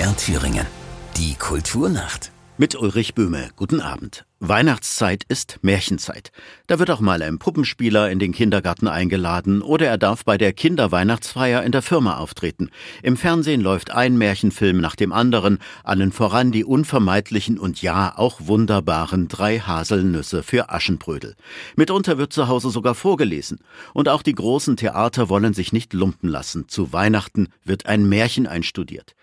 MDR Thüringen. Die Kulturnacht. Mit Ulrich Böhme. Guten Abend. Weihnachtszeit ist Märchenzeit. Da wird auch mal ein Puppenspieler in den Kindergarten eingeladen oder er darf bei der Kinderweihnachtsfeier in der Firma auftreten. Im Fernsehen läuft ein Märchenfilm nach dem anderen, allen voran die unvermeidlichen und ja auch wunderbaren drei Haselnüsse für Aschenbrödel. Mitunter wird zu Hause sogar vorgelesen. Und auch die großen Theater wollen sich nicht lumpen lassen. Zu Weihnachten wird ein Märchen einstudiert.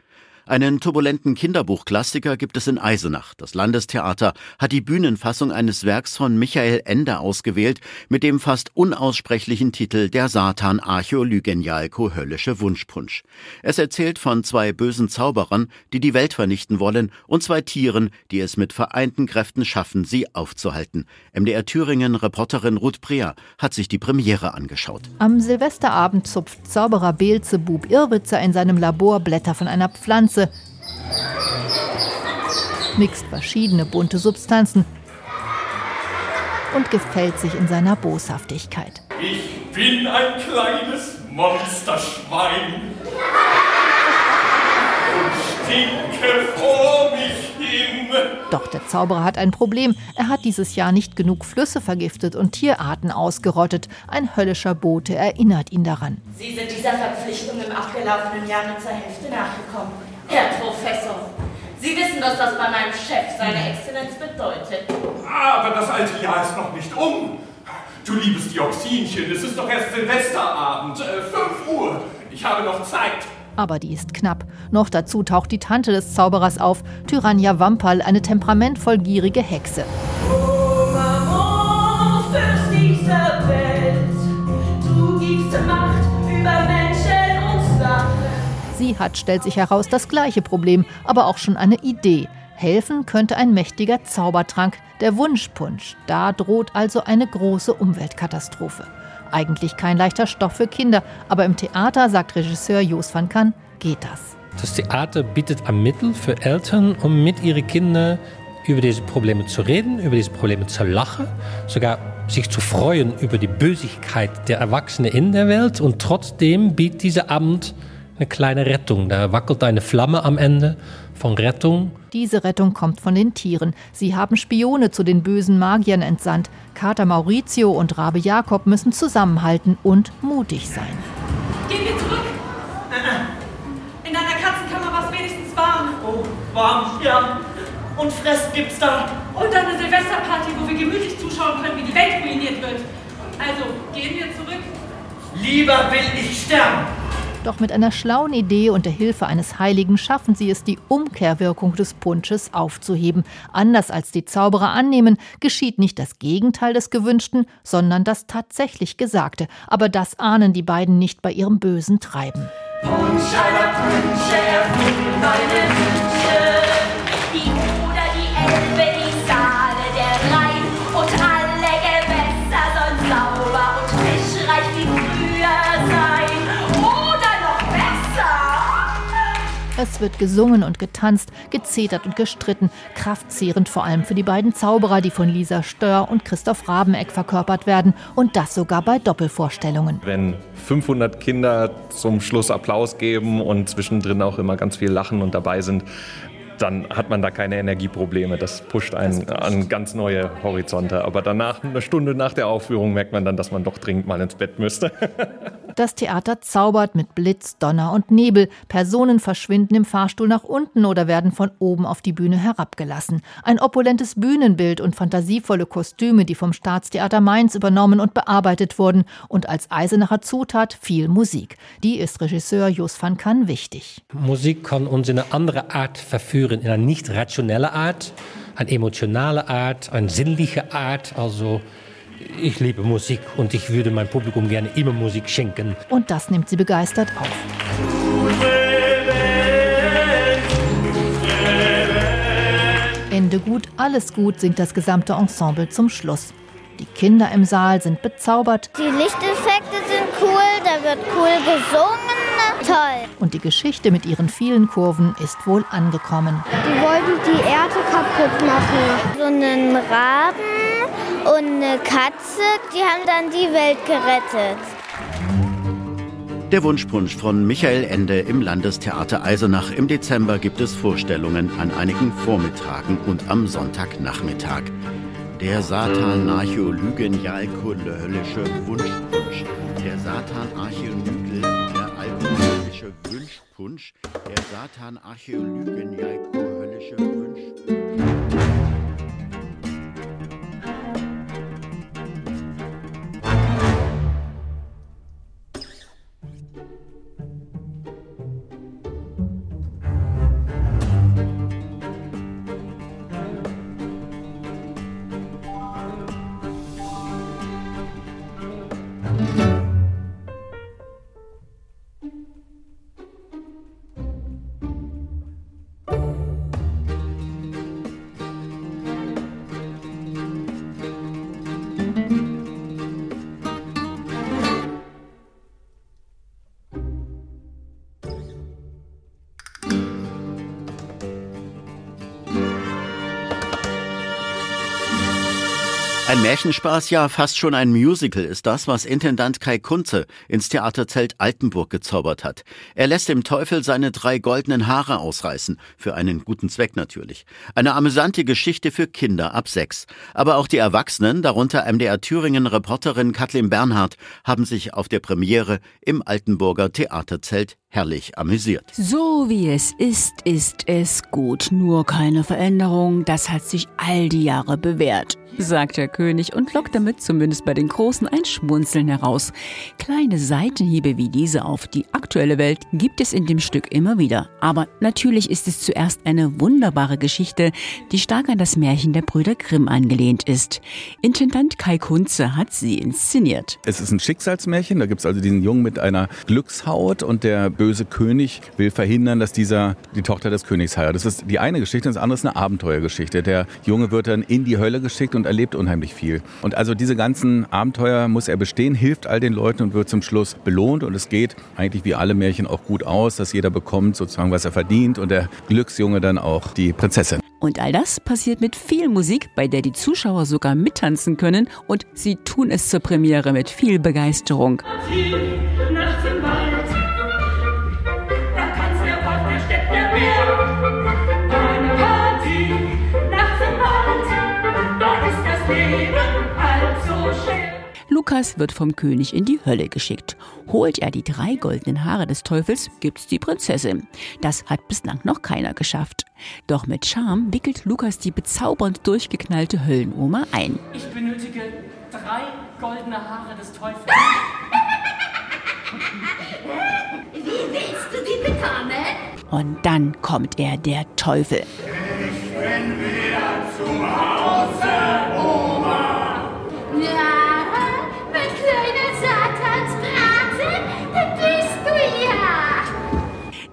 Einen turbulenten Kinderbuchklassiker gibt es in Eisenach. Das Landestheater hat die Bühnenfassung eines Werks von Michael Ende ausgewählt, mit dem fast unaussprechlichen Titel Der Satan Archäolygenialko höllische Wunschpunsch. Es erzählt von zwei bösen Zauberern, die die Welt vernichten wollen, und zwei Tieren, die es mit vereinten Kräften schaffen, sie aufzuhalten. MDR Thüringen Reporterin Ruth Preer hat sich die Premiere angeschaut. Am Silvesterabend zupft Zauberer Beelzebub Irrwitzer in seinem Labor Blätter von einer Pflanze Pflanze, mixt verschiedene bunte Substanzen und gefällt sich in seiner Boshaftigkeit. Ich bin ein kleines Monsterschwein und stinke vor mich hin. Doch der Zauberer hat ein Problem. Er hat dieses Jahr nicht genug Flüsse vergiftet und Tierarten ausgerottet. Ein höllischer Bote erinnert ihn daran. Sie sind dieser Verpflichtung im abgelaufenen Jahr nur zur Hälfte nachgekommen. Herr Professor, Sie wissen, dass das bei meinem Chef seine Exzellenz bedeutet. Aber das alte Jahr ist noch nicht um. Du liebes Dioxinchen, es ist doch erst Silvesterabend, äh, 5 Uhr. Ich habe noch Zeit. Aber die ist knapp. Noch dazu taucht die Tante des Zauberers auf, Tyrannia Wamperl, eine temperamentvoll gierige Hexe. Oh, Maman, Sie hat, stellt sich heraus, das gleiche Problem, aber auch schon eine Idee. Helfen könnte ein mächtiger Zaubertrank, der Wunschpunsch. Da droht also eine große Umweltkatastrophe. Eigentlich kein leichter Stoff für Kinder, aber im Theater, sagt Regisseur Jos van Kan, geht das. Das Theater bietet ein Mittel für Eltern, um mit ihren Kindern über diese Probleme zu reden, über diese Probleme zu lachen, sogar sich zu freuen über die Bösigkeit der Erwachsenen in der Welt. Und trotzdem bietet dieser Abend eine kleine Rettung. Da wackelt eine Flamme am Ende von Rettung. Diese Rettung kommt von den Tieren. Sie haben Spione zu den bösen Magiern entsandt. Kater Maurizio und Rabe Jakob müssen zusammenhalten und mutig sein. Gehen wir zurück. In deiner Katzenkammer war es wenigstens warm. Oh, warm, ja. Und Fressen gibt's da. Und eine Silvesterparty, wo wir gemütlich zuschauen können, wie die Welt ruiniert wird. Also, gehen wir zurück. Lieber will ich sterben. Doch mit einer schlauen Idee und der Hilfe eines Heiligen schaffen sie es, die Umkehrwirkung des Punsches aufzuheben. Anders als die Zauberer annehmen, geschieht nicht das Gegenteil des Gewünschten, sondern das tatsächlich Gesagte. Aber das ahnen die beiden nicht bei ihrem bösen Treiben. Punsch aller Punsche erfüllen meine Wünsche. Es wird gesungen und getanzt, gezetert und gestritten, kraftzehrend vor allem für die beiden Zauberer, die von Lisa Stör und Christoph Rabeneck verkörpert werden und das sogar bei Doppelvorstellungen. Wenn 500 Kinder zum Schluss Applaus geben und zwischendrin auch immer ganz viel lachen und dabei sind, dann hat man da keine Energieprobleme. Das pusht einen an ganz neue Horizonte. Aber danach, eine Stunde nach der Aufführung, merkt man dann, dass man doch dringend mal ins Bett müsste. Das Theater zaubert mit Blitz, Donner und Nebel. Personen verschwinden im Fahrstuhl nach unten oder werden von oben auf die Bühne herabgelassen. Ein opulentes Bühnenbild und fantasievolle Kostüme, die vom Staatstheater Mainz übernommen und bearbeitet wurden. Und als Eisenacher Zutat viel Musik. Die ist Regisseur Jos van Kan wichtig. Musik kann uns in eine andere Art verführen, in eine nicht rationelle Art, eine emotionale Art, eine sinnliche Art. Also ich liebe Musik und ich würde meinem Publikum gerne immer Musik schenken. Und das nimmt sie begeistert auf. Ende gut, alles gut, singt das gesamte Ensemble zum Schluss. Die Kinder im Saal sind bezaubert Die Lichteffekte sind cool, da wird cool gesungen. Toll. und die Geschichte mit ihren vielen Kurven ist wohl angekommen. Die wollten die Erde kaputt machen. So einen Raben und eine Katze, die haben dann die Welt gerettet. Der Wunschpunsch von Michael Ende im Landestheater Eisenach. Im Dezember gibt es Vorstellungen an einigen Vormittagen und am Sonntagnachmittag. Der Satan Archäolygen Jalkule höllische Wunschpunsch. Der Satan Archäolygen der alkoholische Wunschpunsch. Der Satan Archäolygen Jalkoholische Wunschpunsch. Ein Märchenspaß, ja fast schon ein Musical ist das, was Intendant Kai Kunze ins Theaterzelt Altenburg gezaubert hat. Er lässt dem Teufel seine drei goldenen Haare ausreißen, für einen guten Zweck natürlich. Eine amüsante Geschichte für Kinder ab sechs. Aber auch die Erwachsenen, darunter MDR Thüringen Reporterin Kathleen Bernhardt, haben sich auf der Premiere im Altenburger Theaterzelt herrlich amüsiert. So wie es ist, ist es gut. Nur keine Veränderung. Das hat sich all die Jahre bewährt, sagt der König und lockt damit zumindest bei den Großen ein Schmunzeln heraus. Kleine Seitenhiebe wie diese auf die aktuelle Welt gibt es in dem Stück immer wieder. Aber natürlich ist es zuerst eine wunderbare Geschichte, die stark an das Märchen der Brüder Grimm angelehnt ist. Intendant Kai Kunze hat sie inszeniert. Es ist ein Schicksalsmärchen. Da gibt es also diesen Jungen mit einer Glückshaut und der böse König will verhindern, dass dieser die Tochter des Königs heiratet. Das ist die eine Geschichte, das andere ist eine Abenteuergeschichte. Der Junge wird dann in die Hölle geschickt und erlebt unheimlich viel. Und also diese ganzen Abenteuer muss er bestehen, hilft all den Leuten und wird zum Schluss belohnt. Und es geht eigentlich wie alle Märchen auch gut aus, dass jeder bekommt sozusagen, was er verdient und der Glücksjunge dann auch die Prinzessin. Und all das passiert mit viel Musik, bei der die Zuschauer sogar mittanzen können und sie tun es zur Premiere mit viel Begeisterung. Nachts Lukas wird vom König in die Hölle geschickt. Holt er die drei goldenen Haare des Teufels, gibt's die Prinzessin. Das hat bislang noch keiner geschafft. Doch mit Charme wickelt Lukas die bezaubernd durchgeknallte Höllenoma ein. Ich benötige drei goldene Haare des Teufels. Wie willst du die bekommen? Und dann kommt er, der Teufel. Ja,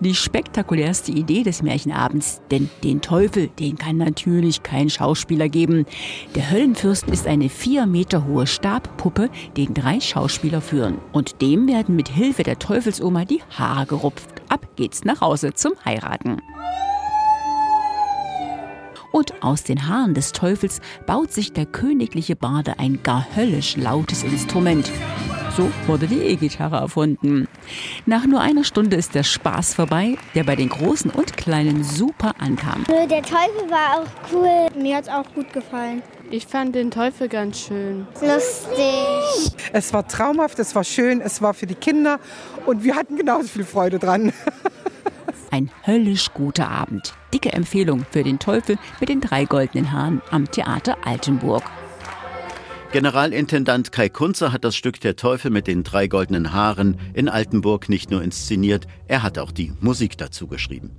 Die spektakulärste Idee des Märchenabends, denn den Teufel, den kann natürlich kein Schauspieler geben. Der Höllenfürst ist eine vier Meter hohe Stabpuppe, den drei Schauspieler führen. Und dem werden mit Hilfe der Teufelsoma die Haare gerupft. Ab geht's nach Hause zum Heiraten. Und aus den Haaren des Teufels baut sich der königliche Barde ein gar höllisch lautes Instrument. So wurde die E-Gitarre erfunden. Nach nur einer Stunde ist der Spaß vorbei, der bei den Großen und Kleinen super ankam. Der Teufel war auch cool. Mir hat es auch gut gefallen. Ich fand den Teufel ganz schön. Lustig. Es war traumhaft, es war schön, es war für die Kinder und wir hatten genauso viel Freude dran. Ein höllisch guter Abend. Dicke Empfehlung für den Teufel mit den drei goldenen Haaren am Theater Altenburg. Generalintendant Kai Kunze hat das Stück Der Teufel mit den drei goldenen Haaren in Altenburg nicht nur inszeniert, er hat auch die Musik dazu geschrieben.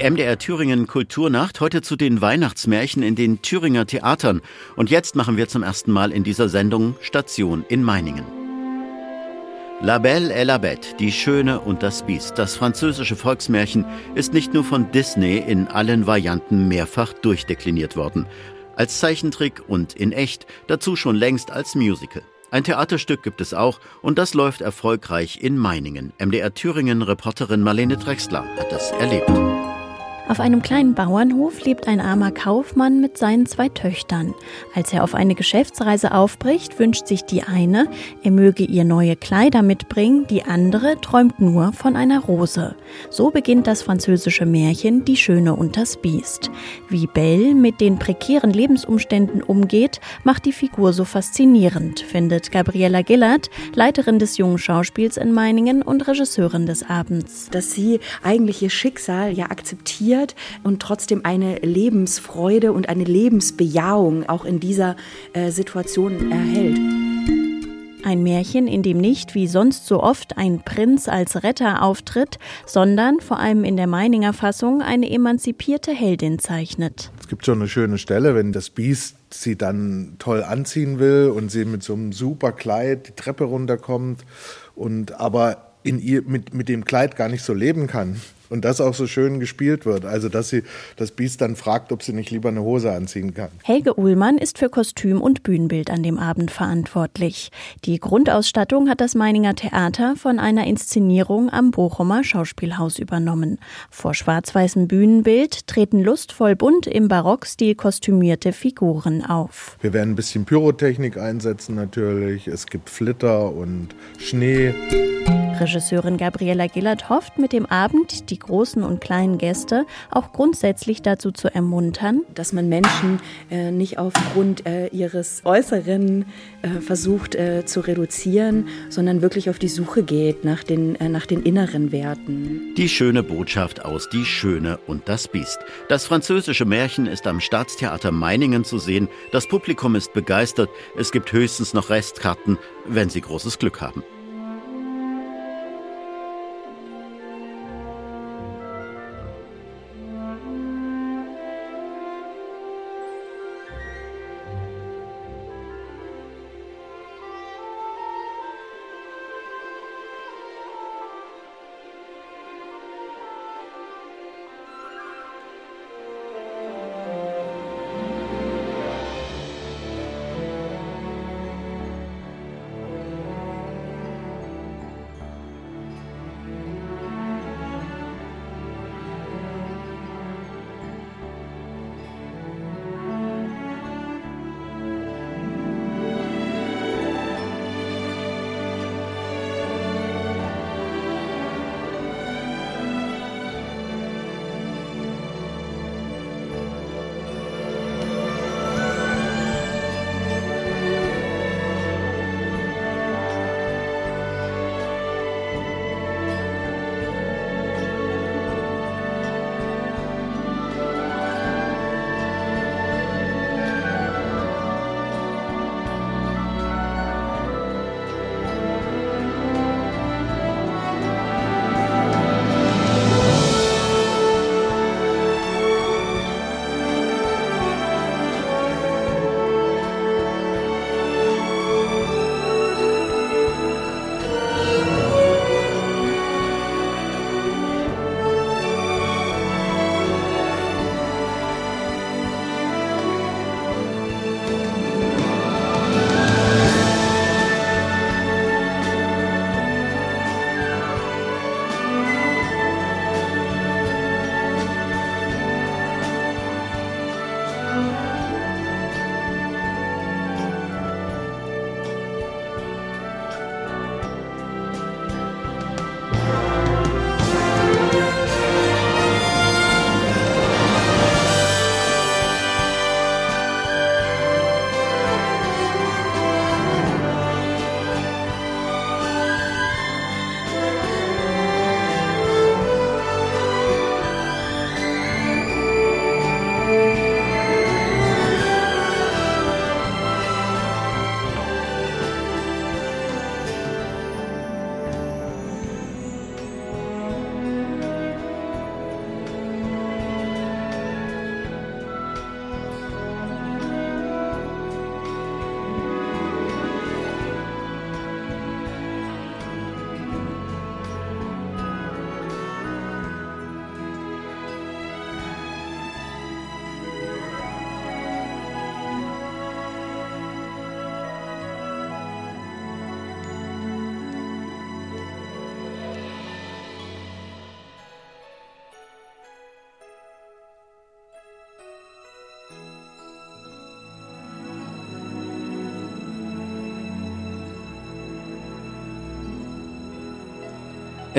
Die MDR Thüringen Kulturnacht heute zu den Weihnachtsmärchen in den Thüringer Theatern. Und jetzt machen wir zum ersten Mal in dieser Sendung Station in Meiningen. La Belle et la Bête, die Schöne und das Biest, das französische Volksmärchen, ist nicht nur von Disney in allen Varianten mehrfach durchdekliniert worden. Als Zeichentrick und in echt, dazu schon längst als Musical. Ein Theaterstück gibt es auch und das läuft erfolgreich in Meiningen. MDR Thüringen Reporterin Marlene Drexler hat das erlebt. Auf einem kleinen Bauernhof lebt ein armer Kaufmann mit seinen zwei Töchtern. Als er auf eine Geschäftsreise aufbricht, wünscht sich die eine, er möge ihr neue Kleider mitbringen, die andere träumt nur von einer Rose. So beginnt das französische Märchen Die Schöne und das Biest. Wie Belle mit den prekären Lebensumständen umgeht, macht die Figur so faszinierend, findet Gabriella Gillard, Leiterin des jungen Schauspiels in Meiningen und Regisseurin des Abends. Dass sie eigentlich ihr Schicksal ja akzeptiert akzeptiert und trotzdem eine Lebensfreude und eine Lebensbejahung auch in dieser äh, Situation erhält. Ein Märchen, in dem nicht wie sonst so oft ein Prinz als Retter auftritt, sondern vor allem in der Meininger Fassung eine emanzipierte Heldin zeichnet. Es gibt schon eine schöne Stelle, wenn das Biest sie dann toll anziehen will und sie mit so einem super Kleid die Treppe runterkommt und aber in ihr mit, mit dem Kleid gar nicht so leben kann und das auch so schön gespielt wird. Also, dass sie das Biest dann fragt, ob sie nicht lieber eine Hose anziehen kann. Helge Uhlmann ist für Kostüm und Bühnenbild an dem Abend verantwortlich. Die Grundausstattung hat das Meininger Theater von einer Inszenierung am Bochumer Schauspielhaus übernommen. Vor schwarz-weißem Bühnenbild treten lustvoll bunt im Barockstil kostümierte Figuren auf. Wir werden ein bisschen Pyrotechnik einsetzen natürlich. Es gibt Flitter und Schnee. Regisseurin Gabriella Gillert hofft mit dem Abend die großen und kleinen Gäste auch grundsätzlich dazu zu ermuntern, dass man Menschen äh, nicht aufgrund äh, ihres Äußeren äh, versucht äh, zu reduzieren, sondern wirklich auf die Suche geht nach den, äh, nach den inneren Werten. Die schöne Botschaft aus Die Schöne und das Biest. Das französische Märchen ist am Staatstheater Meiningen zu sehen. Das Publikum ist begeistert. Es gibt höchstens noch Restkarten, wenn Sie großes Glück haben.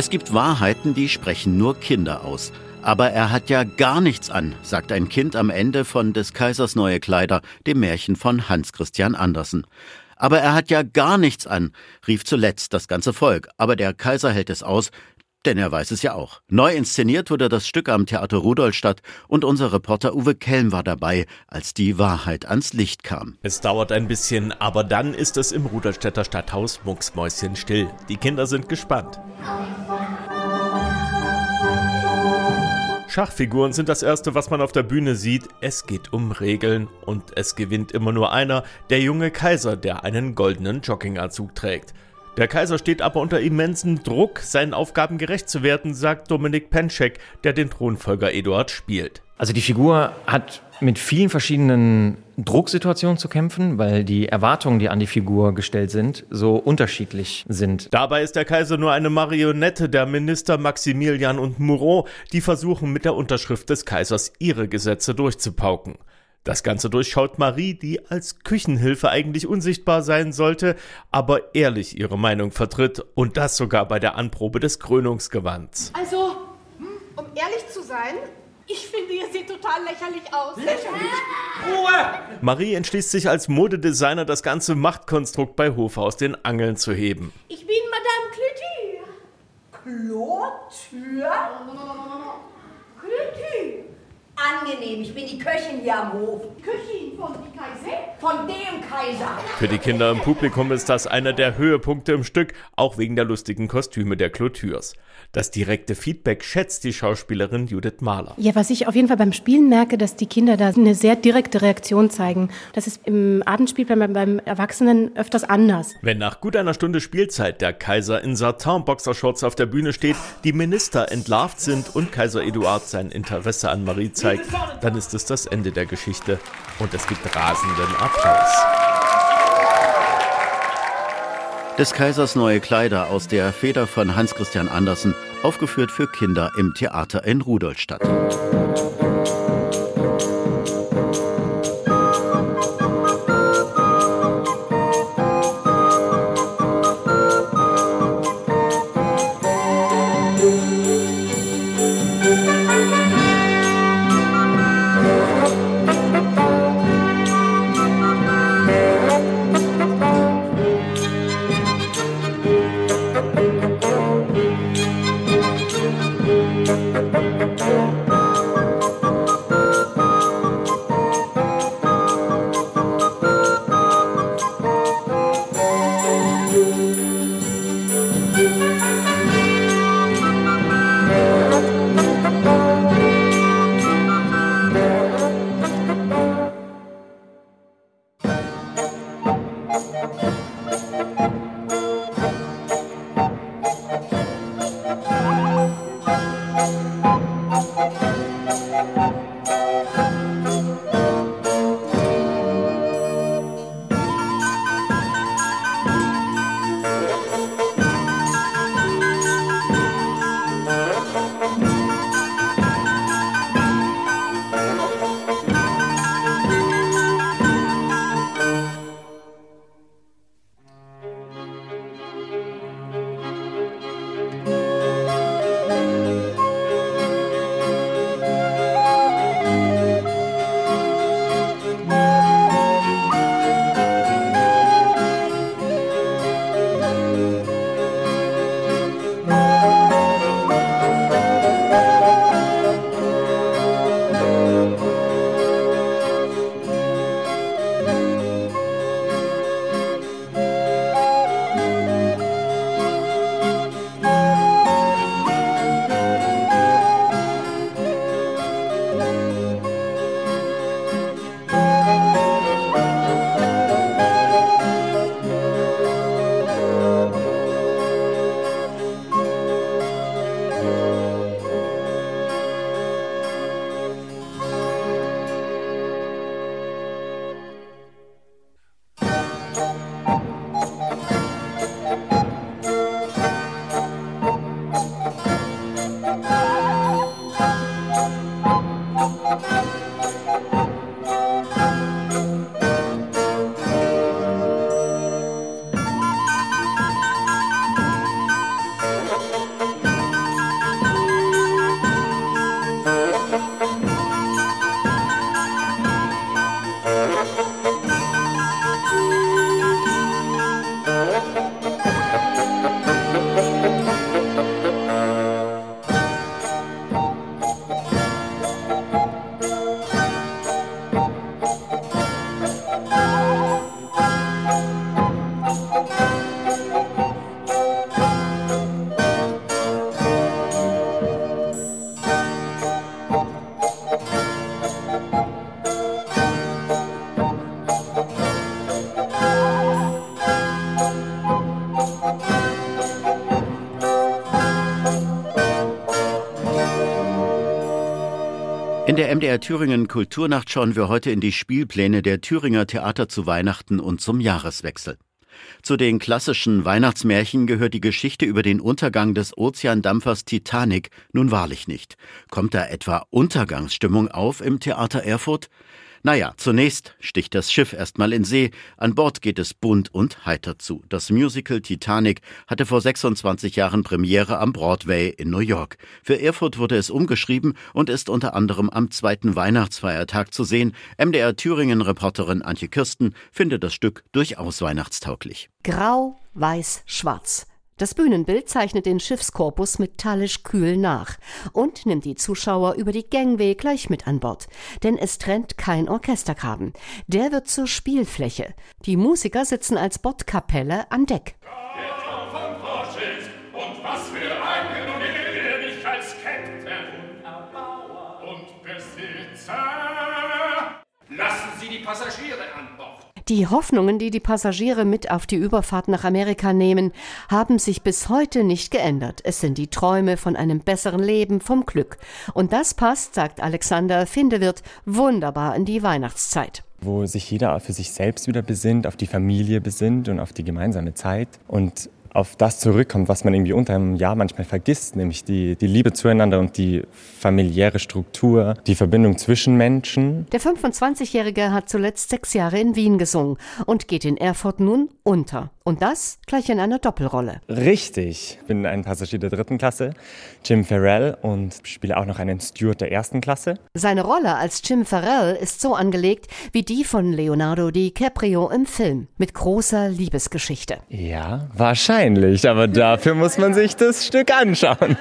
Es gibt Wahrheiten, die sprechen nur Kinder aus. Aber er hat ja gar nichts an, sagt ein Kind am Ende von Des Kaisers neue Kleider, dem Märchen von Hans Christian Andersen. Aber er hat ja gar nichts an, rief zuletzt das ganze Volk. Aber der Kaiser hält es aus, denn er weiß es ja auch. Neu inszeniert wurde das Stück am Theater Rudolstadt und unser Reporter Uwe Kelm war dabei, als die Wahrheit ans Licht kam. Es dauert ein bisschen, aber dann ist es im Rudolstädter Stadthaus mucksmäuschen still. Die Kinder sind gespannt. Schachfiguren sind das Erste, was man auf der Bühne sieht. Es geht um Regeln und es gewinnt immer nur einer, der junge Kaiser, der einen goldenen Jogginganzug trägt. Der Kaiser steht aber unter immensem Druck, seinen Aufgaben gerecht zu werden, sagt Dominik Penschek, der den Thronfolger Eduard spielt. Also die Figur hat mit vielen verschiedenen Drucksituationen zu kämpfen, weil die Erwartungen, die an die Figur gestellt sind, so unterschiedlich sind. Dabei ist der Kaiser nur eine Marionette der Minister Maximilian und Moreau, die versuchen mit der Unterschrift des Kaisers ihre Gesetze durchzupauken. Das Ganze durchschaut Marie, die als Küchenhilfe eigentlich unsichtbar sein sollte, aber ehrlich ihre Meinung vertritt und das sogar bei der Anprobe des Krönungsgewands. Also, hm, um ehrlich zu sein, ich finde, ihr seht total lächerlich aus. Lächerlich? Ruhe! Marie entschließt sich als Modedesigner, das ganze Machtkonstrukt bei Hofe aus den Angeln zu heben. Ich bin Madame Clotilde. Clotilde? Clotilde. Angenehm, ich bin die Köchin hier am Hof. Köchin von die Kaiser? Von dem Kaiser. Für die Kinder im Publikum ist das einer der Höhepunkte im Stück, auch wegen der lustigen Kostüme der Clotures. Das direkte Feedback schätzt die Schauspielerin Judith Mahler. Ja, was ich auf jeden Fall beim Spielen merke, dass die Kinder da eine sehr direkte Reaktion zeigen. Das ist im Abendspiel beim, beim Erwachsenen öfters anders. Wenn nach gut einer Stunde Spielzeit der Kaiser in Satin-Boxershorts auf der Bühne steht, die Minister entlarvt sind und Kaiser Eduard sein Interesse an Marie zeigt, dann ist es das Ende der Geschichte und es gibt rasenden Applaus. Des Kaisers neue Kleider aus der Feder von Hans Christian Andersen, aufgeführt für Kinder im Theater in Rudolstadt. Der MDR Thüringen Kulturnacht schauen wir heute in die Spielpläne der Thüringer Theater zu Weihnachten und zum Jahreswechsel. Zu den klassischen Weihnachtsmärchen gehört die Geschichte über den Untergang des Ozeandampfers Titanic nun wahrlich nicht. Kommt da etwa Untergangsstimmung auf im Theater Erfurt? Naja, zunächst sticht das Schiff erstmal in See. An Bord geht es bunt und heiter zu. Das Musical Titanic hatte vor 26 Jahren Premiere am Broadway in New York. Für Erfurt wurde es umgeschrieben und ist unter anderem am zweiten Weihnachtsfeiertag zu sehen. MDR Thüringen-Reporterin Antje Kirsten findet das Stück durchaus weihnachtstauglich. Grau, weiß, schwarz. Das Bühnenbild zeichnet den Schiffskorpus metallisch kühl nach und nimmt die Zuschauer über die Gangway gleich mit an Bord. Denn es trennt kein Orchestergraben. Der wird zur Spielfläche. Die Musiker sitzen als Bordkapelle an Deck. Und Die Hoffnungen, die die Passagiere mit auf die Überfahrt nach Amerika nehmen, haben sich bis heute nicht geändert. Es sind die Träume von einem besseren Leben, vom Glück. Und das passt, sagt Alexander Findewirt, wunderbar in die Weihnachtszeit wo sich jeder für sich selbst wieder besinnt, auf die Familie besinnt und auf die gemeinsame Zeit. Und auf das zurückkommt, was man irgendwie unter einem Jahr manchmal vergisst, nämlich die, die Liebe zueinander und die familiäre Struktur, die Verbindung zwischen Menschen. Der 25-Jährige hat zuletzt sechs Jahre in Wien gesungen und geht in Erfurt nun unter. Und das gleich in einer Doppelrolle. Richtig. Ich bin ein Passagier der dritten Klasse, Jim Farrell, und spiele auch noch einen Steward der ersten Klasse. Seine Rolle als Jim Farrell ist so angelegt wie die von Leonardo DiCaprio im Film, mit großer Liebesgeschichte. Ja, wahrscheinlich, aber dafür muss man sich das Stück anschauen.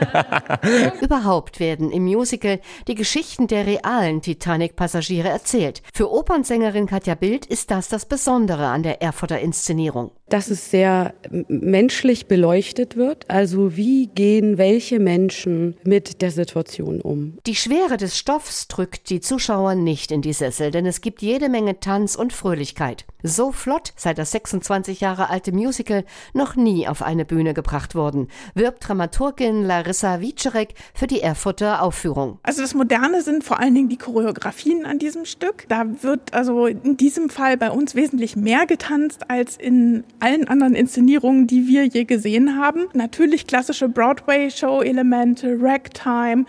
Überhaupt werden im Musical die Geschichten der realen Titanic-Passagiere erzählt. Für Opernsängerin Katja Bild ist das das Besondere an der Erfurter Inszenierung dass es sehr menschlich beleuchtet wird. Also wie gehen welche Menschen mit der Situation um? Die Schwere des Stoffs drückt die Zuschauer nicht in die Sessel, denn es gibt jede Menge Tanz und Fröhlichkeit. So flott sei das 26 Jahre alte Musical noch nie auf eine Bühne gebracht worden, wirbt Dramaturgin Larissa Wieczerek für die Erfurter Aufführung. Also das Moderne sind vor allen Dingen die Choreografien an diesem Stück. Da wird also in diesem Fall bei uns wesentlich mehr getanzt als in allen anderen Inszenierungen, die wir je gesehen haben. Natürlich klassische Broadway-Show-Elemente, Ragtime.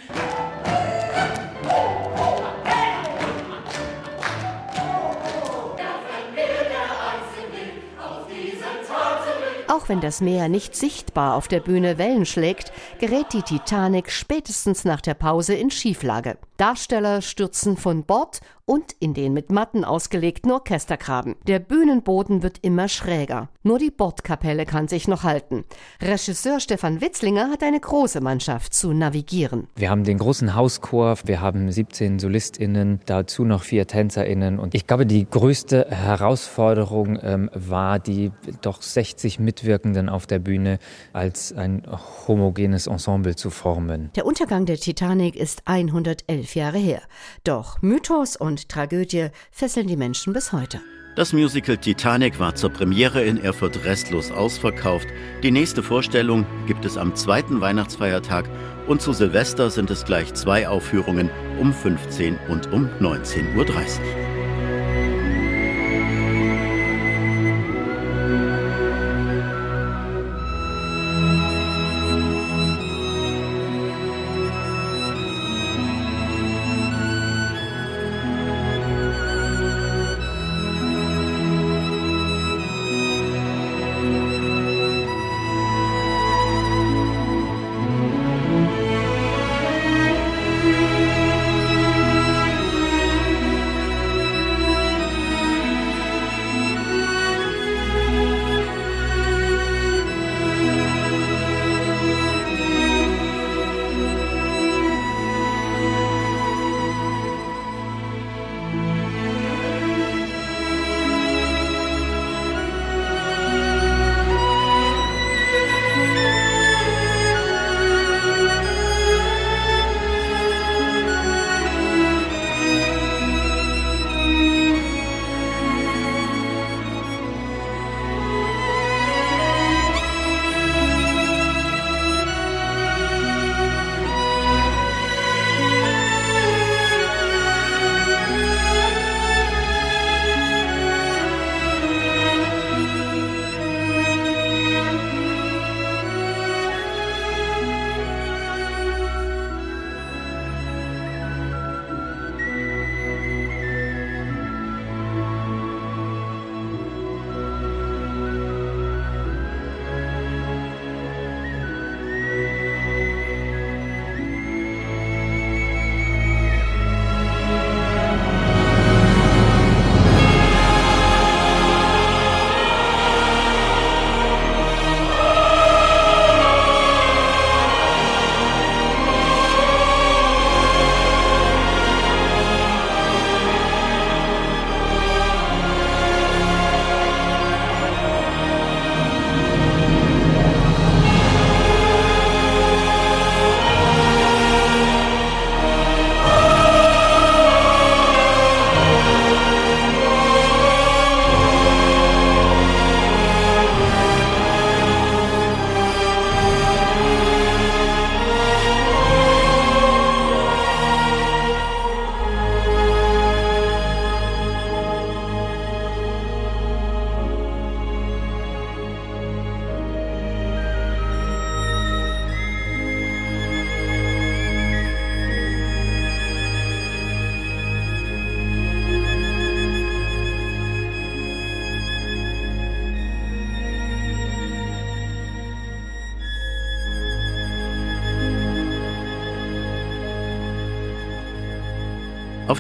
Auch wenn das Meer nicht sichtbar auf der Bühne Wellen schlägt, gerät die Titanic spätestens nach der Pause in Schieflage. Darsteller stürzen von Bord und in den mit Matten ausgelegten Orchestergraben. Der Bühnenboden wird immer schräger. Nur die Bordkapelle kann sich noch halten. Regisseur Stefan Witzlinger hat eine große Mannschaft zu navigieren. Wir haben den großen Hauschor, wir haben 17 SolistInnen, dazu noch vier TänzerInnen. Und ich glaube, die größte Herausforderung ähm, war, die doch 60 Mitwirkenden auf der Bühne als ein homogenes Ensemble zu formen. Der Untergang der Titanic ist 111 Jahre her. Doch Mythos und Tragödie fesseln die Menschen bis heute. Das Musical Titanic war zur Premiere in Erfurt restlos ausverkauft. Die nächste Vorstellung gibt es am zweiten Weihnachtsfeiertag und zu Silvester sind es gleich zwei Aufführungen um 15 und um 19.30 Uhr.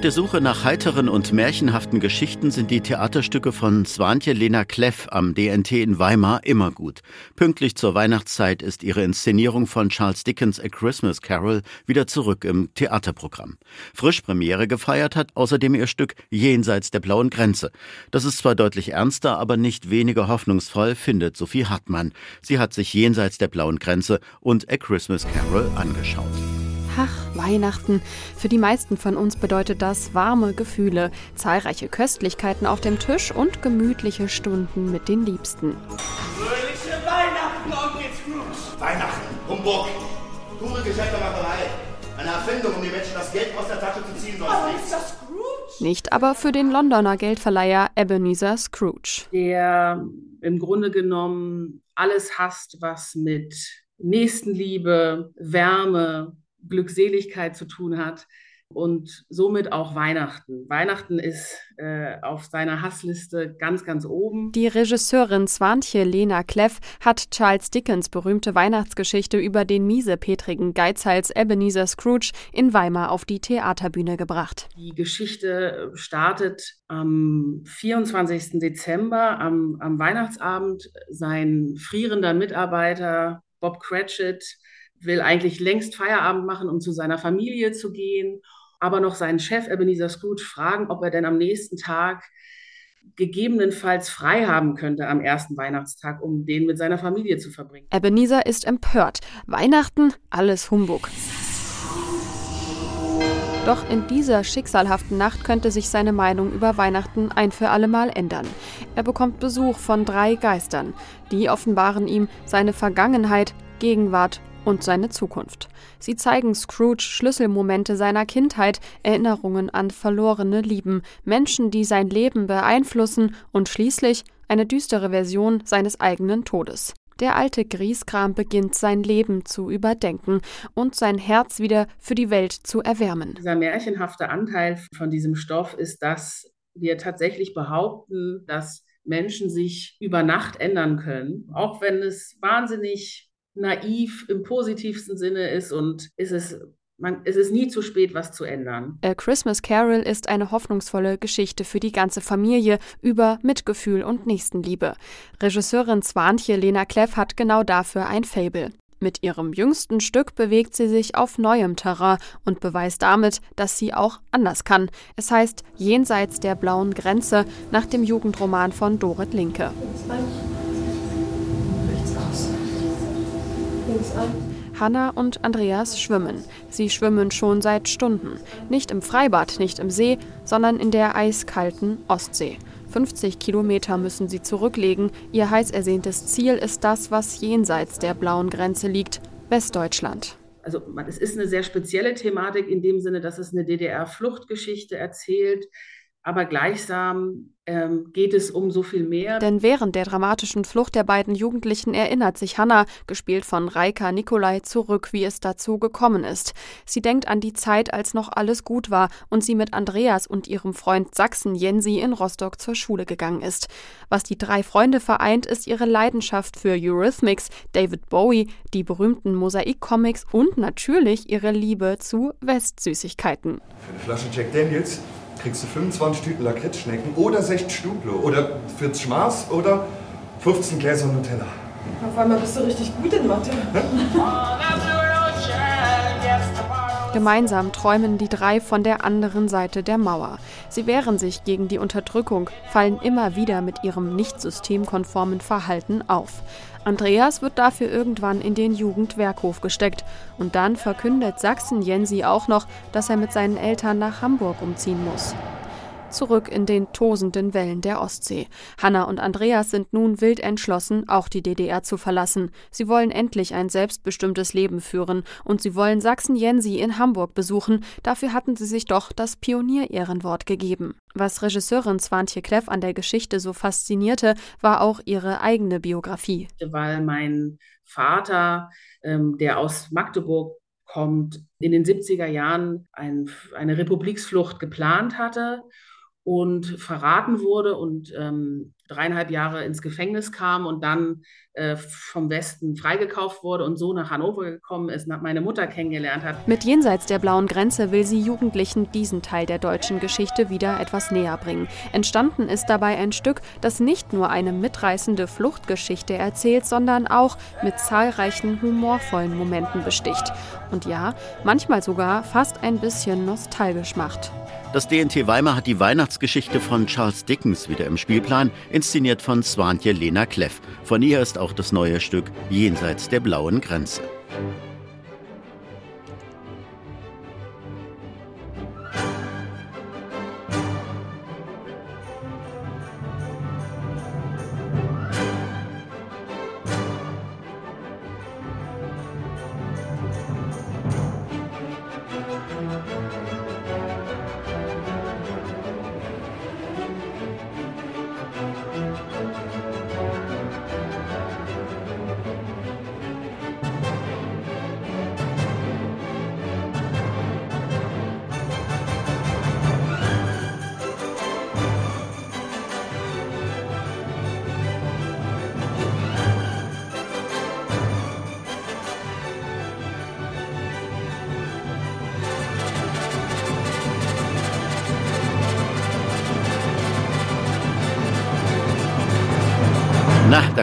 Der Suche nach heiteren und märchenhaften Geschichten sind die Theaterstücke von Swantje Lena Kleff am DNT in Weimar immer gut. Pünktlich zur Weihnachtszeit ist ihre Inszenierung von Charles Dickens A Christmas Carol wieder zurück im Theaterprogramm. Frisch Premiere gefeiert hat außerdem ihr Stück Jenseits der blauen Grenze. Das ist zwar deutlich ernster, aber nicht weniger hoffnungsvoll, findet Sophie Hartmann. Sie hat sich Jenseits der blauen Grenze und A Christmas Carol angeschaut. Ach, Weihnachten. Für die meisten von uns bedeutet das warme Gefühle, zahlreiche Köstlichkeiten auf dem Tisch und gemütliche Stunden mit den Liebsten. Fröhliche Weihnachten, Onkel Scrooge! Weihnachten, Humbug! Pure Geschäftemacherei! Eine Erfindung, um die Menschen das Geld aus der Tasche zu ziehen, sonst oh, nichts. Das Nicht aber für den Londoner Geldverleiher Ebenezer Scrooge. Der im Grunde genommen alles hasst, was mit Nächstenliebe, Wärme, Glückseligkeit zu tun hat und somit auch Weihnachten. Weihnachten ist äh, auf seiner Hassliste ganz, ganz oben. Die Regisseurin Swantje Lena Kleff hat Charles Dickens berühmte Weihnachtsgeschichte über den miesepetrigen Geizhals Ebenezer Scrooge in Weimar auf die Theaterbühne gebracht. Die Geschichte startet am 24. Dezember, am, am Weihnachtsabend. Sein frierender Mitarbeiter Bob Cratchit will eigentlich längst Feierabend machen, um zu seiner Familie zu gehen, aber noch seinen Chef Ebenezer Scrooge fragen, ob er denn am nächsten Tag gegebenenfalls frei haben könnte am ersten Weihnachtstag, um den mit seiner Familie zu verbringen. Ebenezer ist empört. Weihnachten, alles Humbug. Doch in dieser schicksalhaften Nacht könnte sich seine Meinung über Weihnachten ein für allemal ändern. Er bekommt Besuch von drei Geistern. Die offenbaren ihm seine Vergangenheit, Gegenwart und seine Zukunft. Sie zeigen Scrooge Schlüsselmomente seiner Kindheit, Erinnerungen an verlorene Lieben, Menschen, die sein Leben beeinflussen und schließlich eine düstere Version seines eigenen Todes. Der alte Grieskram beginnt sein Leben zu überdenken und sein Herz wieder für die Welt zu erwärmen. Dieser märchenhafte Anteil von diesem Stoff ist, dass wir tatsächlich behaupten, dass Menschen sich über Nacht ändern können, auch wenn es wahnsinnig naiv im positivsten Sinne ist und ist es man, es ist nie zu spät, was zu ändern. A Christmas Carol ist eine hoffnungsvolle Geschichte für die ganze Familie über Mitgefühl und Nächstenliebe. Regisseurin Swantje Lena Kleff hat genau dafür ein Fable. Mit ihrem jüngsten Stück bewegt sie sich auf neuem Terrain und beweist damit, dass sie auch anders kann. Es heißt Jenseits der blauen Grenze nach dem Jugendroman von Dorit Linke. Hanna und Andreas schwimmen. Sie schwimmen schon seit Stunden. Nicht im Freibad, nicht im See, sondern in der eiskalten Ostsee. 50 Kilometer müssen sie zurücklegen. Ihr heiß ersehntes Ziel ist das, was jenseits der blauen Grenze liegt, Westdeutschland. Also es ist eine sehr spezielle Thematik in dem Sinne, dass es eine DDR-Fluchtgeschichte erzählt aber gleichsam ähm, geht es um so viel mehr. Denn während der dramatischen Flucht der beiden Jugendlichen erinnert sich Hanna, gespielt von Reika Nikolai, zurück, wie es dazu gekommen ist. Sie denkt an die Zeit, als noch alles gut war und sie mit Andreas und ihrem Freund Sachsen Jensi in Rostock zur Schule gegangen ist. Was die drei Freunde vereint, ist ihre Leidenschaft für Eurythmics, David Bowie, die berühmten Mosaik-Comics und natürlich ihre Liebe zu Westsüßigkeiten. Für eine Flasche Jack Daniels kriegst du 25 Tüten Lakritzschnecken oder 60 Stublo oder 40 Maß oder 15 Gläser Nutella. Auf einmal bist du richtig gut in Mathe. Gemeinsam träumen die drei von der anderen Seite der Mauer. Sie wehren sich gegen die Unterdrückung, fallen immer wieder mit ihrem nicht systemkonformen Verhalten auf. Andreas wird dafür irgendwann in den Jugendwerkhof gesteckt. Und dann verkündet Sachsen Jensi auch noch, dass er mit seinen Eltern nach Hamburg umziehen muss zurück in den tosenden Wellen der Ostsee. Hanna und Andreas sind nun wild entschlossen, auch die DDR zu verlassen. Sie wollen endlich ein selbstbestimmtes Leben führen und sie wollen Sachsen-Jensi in Hamburg besuchen. Dafür hatten sie sich doch das Pionier-Ehrenwort gegeben. Was Regisseurin Swantje Kleff an der Geschichte so faszinierte, war auch ihre eigene Biografie. Weil mein Vater, ähm, der aus Magdeburg kommt, in den 70er Jahren ein, eine Republiksflucht geplant hatte und verraten wurde und ähm, dreieinhalb Jahre ins Gefängnis kam und dann äh, vom Westen freigekauft wurde und so nach Hannover gekommen ist, nach meine Mutter kennengelernt hat. Mit Jenseits der blauen Grenze will sie Jugendlichen diesen Teil der deutschen Geschichte wieder etwas näher bringen. Entstanden ist dabei ein Stück, das nicht nur eine mitreißende Fluchtgeschichte erzählt, sondern auch mit zahlreichen humorvollen Momenten besticht. Und ja, manchmal sogar fast ein bisschen nostalgisch macht. Das DNT Weimar hat die Weihnachtsgeschichte von Charles Dickens wieder im Spielplan, inszeniert von Swantje Lena Kleff. Von ihr ist auch das neue Stück Jenseits der blauen Grenze.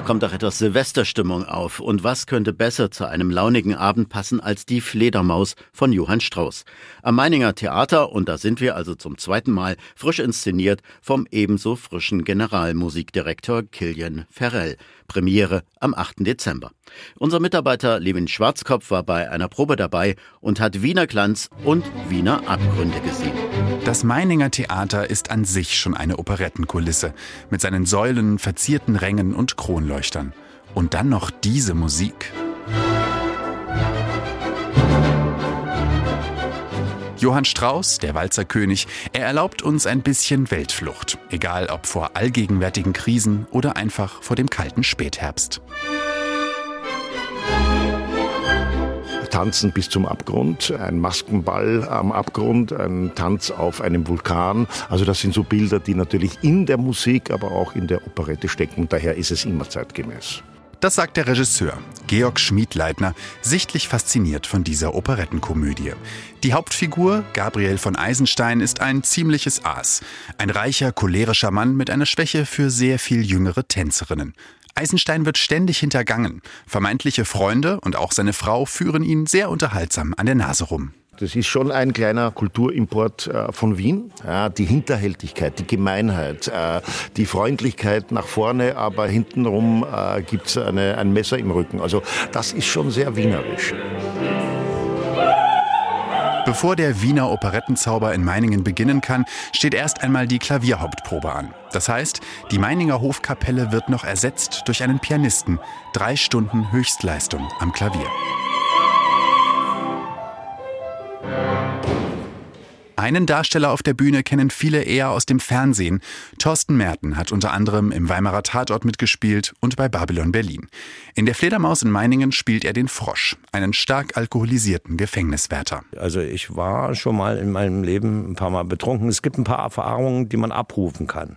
Kommt doch etwas Silvesterstimmung auf. Und was könnte besser zu einem launigen Abend passen als die Fledermaus von Johann Strauß? Am Meininger Theater, und da sind wir also zum zweiten Mal, frisch inszeniert vom ebenso frischen Generalmusikdirektor Kilian Ferrell. Premiere am 8. Dezember. Unser Mitarbeiter Levin Schwarzkopf war bei einer Probe dabei und hat Wiener Glanz und Wiener Abgründe gesehen. Das Meininger Theater ist an sich schon eine Operettenkulisse mit seinen Säulen, verzierten Rängen und Kronleuchtern. Und dann noch diese Musik. Johann Strauß, der Walzerkönig, er erlaubt uns ein bisschen Weltflucht, egal ob vor allgegenwärtigen Krisen oder einfach vor dem kalten Spätherbst. Tanzen bis zum Abgrund, ein Maskenball am Abgrund, ein Tanz auf einem Vulkan. Also das sind so Bilder, die natürlich in der Musik, aber auch in der Operette stecken. Daher ist es immer zeitgemäß. Das sagt der Regisseur, Georg Schmiedleitner, sichtlich fasziniert von dieser Operettenkomödie. Die Hauptfigur, Gabriel von Eisenstein, ist ein ziemliches Aas. Ein reicher, cholerischer Mann mit einer Schwäche für sehr viel jüngere Tänzerinnen. Eisenstein wird ständig hintergangen. Vermeintliche Freunde und auch seine Frau führen ihn sehr unterhaltsam an der Nase rum. Das ist schon ein kleiner Kulturimport äh, von Wien. Die Hinterhältigkeit, die Gemeinheit, äh, die Freundlichkeit nach vorne, aber hintenrum äh, gibt es ein Messer im Rücken. Also das ist schon sehr wienerisch. Bevor der Wiener Operettenzauber in Meiningen beginnen kann, steht erst einmal die Klavierhauptprobe an. Das heißt, die Meininger Hofkapelle wird noch ersetzt durch einen Pianisten. Drei Stunden Höchstleistung am Klavier. Einen Darsteller auf der Bühne kennen viele eher aus dem Fernsehen. Thorsten Merten hat unter anderem im Weimarer Tatort mitgespielt und bei Babylon Berlin. In der Fledermaus in Meiningen spielt er den Frosch, einen stark alkoholisierten Gefängniswärter. Also ich war schon mal in meinem Leben ein paar Mal betrunken. Es gibt ein paar Erfahrungen, die man abrufen kann.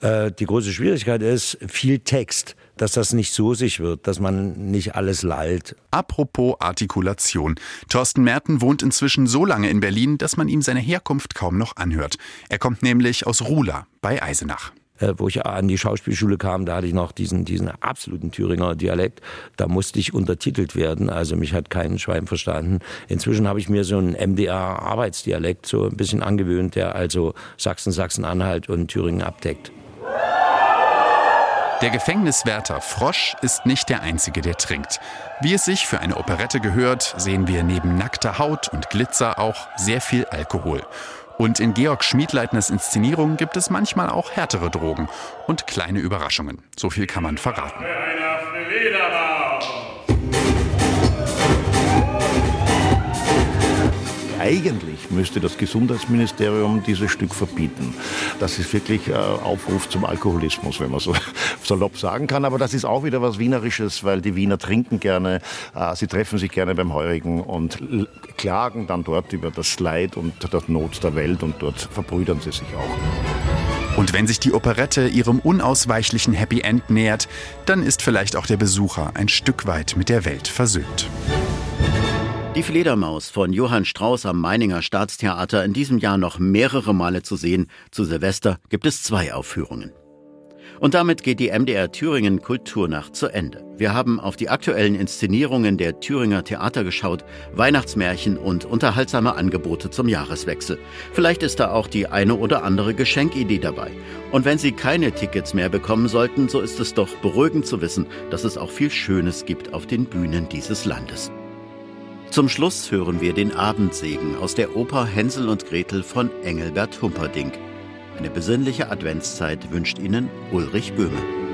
Äh, die große Schwierigkeit ist viel Text dass das nicht so sich wird, dass man nicht alles lallt. Apropos Artikulation. Thorsten Merten wohnt inzwischen so lange in Berlin, dass man ihm seine Herkunft kaum noch anhört. Er kommt nämlich aus Ruhla bei Eisenach äh, wo ich an die Schauspielschule kam, da hatte ich noch diesen, diesen absoluten Thüringer Dialekt. Da musste ich untertitelt werden, also mich hat kein Schwein verstanden. Inzwischen habe ich mir so einen MDR-Arbeitsdialekt so ein bisschen angewöhnt, der also Sachsen, Sachsen-Anhalt und Thüringen abdeckt. Der Gefängniswärter Frosch ist nicht der Einzige, der trinkt. Wie es sich für eine Operette gehört, sehen wir neben nackter Haut und Glitzer auch sehr viel Alkohol. Und in Georg Schmiedleitners Inszenierung gibt es manchmal auch härtere Drogen und kleine Überraschungen. So viel kann man verraten. Eigentlich müsste das Gesundheitsministerium dieses Stück verbieten. Das ist wirklich äh, Aufruf zum Alkoholismus, wenn man so salopp sagen kann. Aber das ist auch wieder was Wienerisches, weil die Wiener trinken gerne, äh, sie treffen sich gerne beim Heurigen und klagen dann dort über das Leid und der Not der Welt und dort verbrüdern sie sich auch. Und wenn sich die Operette ihrem unausweichlichen Happy End nähert, dann ist vielleicht auch der Besucher ein Stück weit mit der Welt versöhnt. Die Fledermaus von Johann Strauss am Meininger Staatstheater in diesem Jahr noch mehrere Male zu sehen. Zu Silvester gibt es zwei Aufführungen. Und damit geht die MDR Thüringen Kulturnacht zu Ende. Wir haben auf die aktuellen Inszenierungen der Thüringer Theater geschaut, Weihnachtsmärchen und unterhaltsame Angebote zum Jahreswechsel. Vielleicht ist da auch die eine oder andere Geschenkidee dabei. Und wenn Sie keine Tickets mehr bekommen sollten, so ist es doch beruhigend zu wissen, dass es auch viel Schönes gibt auf den Bühnen dieses Landes. Zum Schluss hören wir den Abendsegen aus der Oper Hänsel und Gretel von Engelbert Humperdinck. Eine besinnliche Adventszeit wünscht Ihnen Ulrich Böhme.